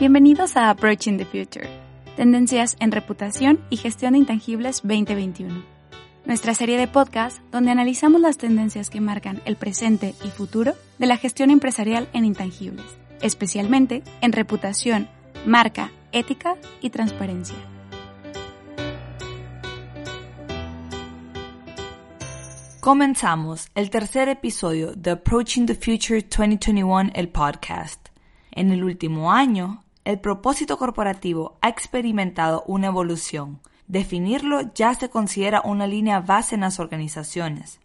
Bienvenidos a Approaching the Future, Tendencias en Reputación y Gestión de Intangibles 2021. Nuestra serie de podcasts donde analizamos las tendencias que marcan el presente y futuro de la gestión empresarial en intangibles, especialmente en reputación, marca, ética y transparencia. Comenzamos el tercer episodio de Approaching the Future 2021, el podcast. En el último año, el propósito corporativo ha experimentado una evolución. Definirlo ya se considera una línea base en las organizaciones.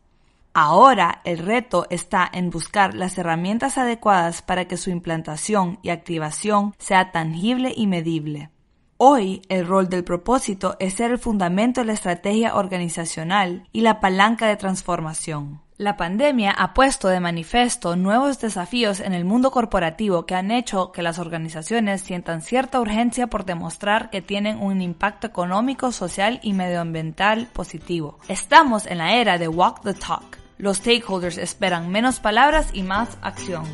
Ahora el reto está en buscar las herramientas adecuadas para que su implantación y activación sea tangible y medible. Hoy el rol del propósito es ser el fundamento de la estrategia organizacional y la palanca de transformación. La pandemia ha puesto de manifiesto nuevos desafíos en el mundo corporativo que han hecho que las organizaciones sientan cierta urgencia por demostrar que tienen un impacto económico, social y medioambiental positivo. Estamos en la era de walk the talk. Los stakeholders esperan menos palabras y más acción.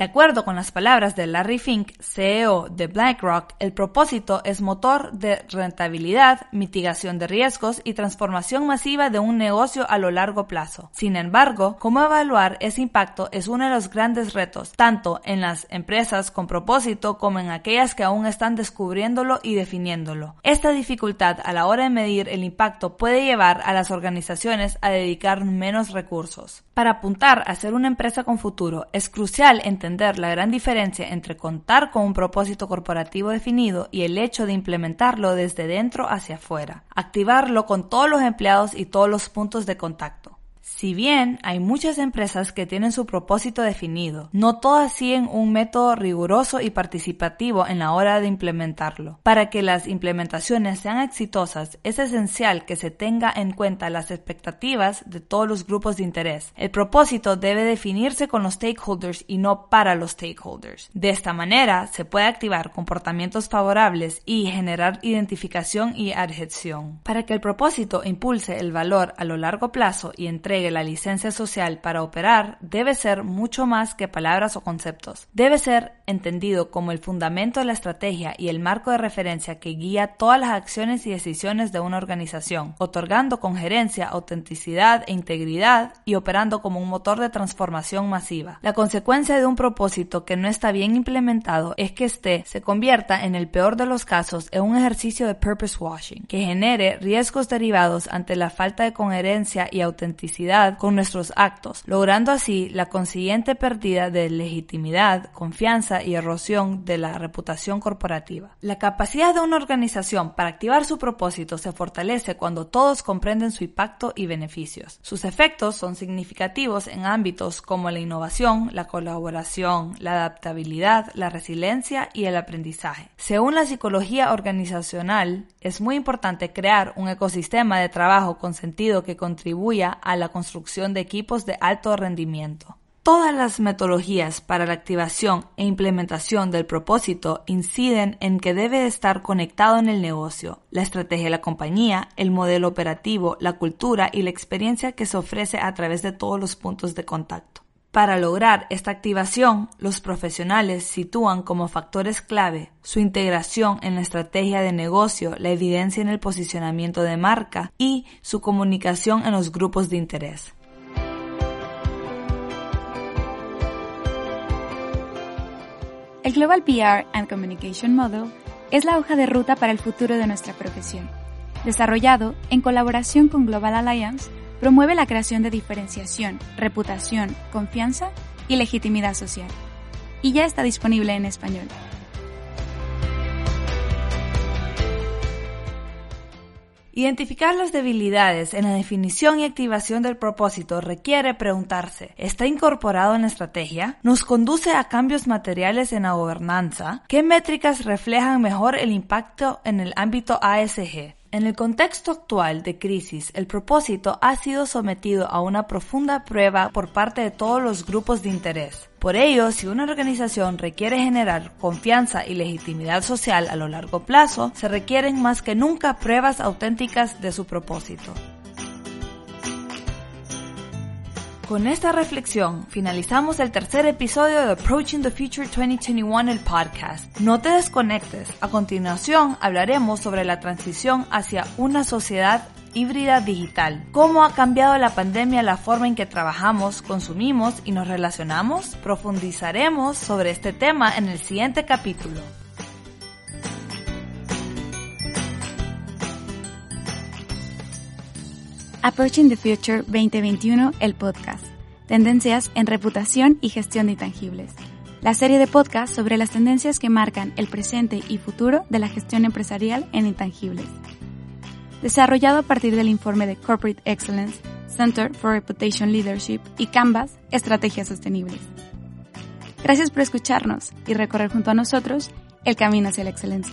De acuerdo con las palabras de Larry Fink, CEO de BlackRock, el propósito es motor de rentabilidad, mitigación de riesgos y transformación masiva de un negocio a lo largo plazo. Sin embargo, cómo evaluar ese impacto es uno de los grandes retos, tanto en las empresas con propósito como en aquellas que aún están descubriéndolo y definiéndolo. Esta dificultad a la hora de medir el impacto puede llevar a las organizaciones a dedicar menos recursos. Para apuntar a ser una empresa con futuro, es crucial entender la gran diferencia entre contar con un propósito corporativo definido y el hecho de implementarlo desde dentro hacia afuera, activarlo con todos los empleados y todos los puntos de contacto. Si bien hay muchas empresas que tienen su propósito definido, no todas siguen un método riguroso y participativo en la hora de implementarlo. Para que las implementaciones sean exitosas, es esencial que se tenga en cuenta las expectativas de todos los grupos de interés. El propósito debe definirse con los stakeholders y no para los stakeholders. De esta manera, se puede activar comportamientos favorables y generar identificación y adhesión. Para que el propósito impulse el valor a lo largo plazo y entregue la licencia social para operar debe ser mucho más que palabras o conceptos. Debe ser entendido como el fundamento de la estrategia y el marco de referencia que guía todas las acciones y decisiones de una organización, otorgando con gerencia, autenticidad e integridad y operando como un motor de transformación masiva. La consecuencia de un propósito que no está bien implementado es que éste se convierta en el peor de los casos en un ejercicio de purpose washing, que genere riesgos derivados ante la falta de coherencia y autenticidad con nuestros actos, logrando así la consiguiente pérdida de legitimidad, confianza y erosión de la reputación corporativa. La capacidad de una organización para activar su propósito se fortalece cuando todos comprenden su impacto y beneficios. Sus efectos son significativos en ámbitos como la innovación, la colaboración, la adaptabilidad, la resiliencia y el aprendizaje. Según la psicología organizacional, es muy importante crear un ecosistema de trabajo con sentido que contribuya a la construcción de equipos de alto rendimiento. Todas las metodologías para la activación e implementación del propósito inciden en que debe estar conectado en el negocio, la estrategia de la compañía, el modelo operativo, la cultura y la experiencia que se ofrece a través de todos los puntos de contacto. Para lograr esta activación, los profesionales sitúan como factores clave su integración en la estrategia de negocio, la evidencia en el posicionamiento de marca y su comunicación en los grupos de interés. El Global PR and Communication Model es la hoja de ruta para el futuro de nuestra profesión. Desarrollado en colaboración con Global Alliance, promueve la creación de diferenciación, reputación, confianza y legitimidad social. Y ya está disponible en español. Identificar las debilidades en la definición y activación del propósito requiere preguntarse, ¿está incorporado en la estrategia? ¿Nos conduce a cambios materiales en la gobernanza? ¿Qué métricas reflejan mejor el impacto en el ámbito ASG? En el contexto actual de crisis, el propósito ha sido sometido a una profunda prueba por parte de todos los grupos de interés. Por ello, si una organización requiere generar confianza y legitimidad social a lo largo plazo, se requieren más que nunca pruebas auténticas de su propósito. Con esta reflexión finalizamos el tercer episodio de Approaching the Future 2021, el podcast. No te desconectes. A continuación hablaremos sobre la transición hacia una sociedad híbrida digital. ¿Cómo ha cambiado la pandemia la forma en que trabajamos, consumimos y nos relacionamos? Profundizaremos sobre este tema en el siguiente capítulo. Approaching the Future 2021, el podcast. Tendencias en reputación y gestión de intangibles. La serie de podcast sobre las tendencias que marcan el presente y futuro de la gestión empresarial en intangibles. Desarrollado a partir del informe de Corporate Excellence, Center for Reputation Leadership y Canvas, Estrategias Sostenibles. Gracias por escucharnos y recorrer junto a nosotros el camino hacia la excelencia.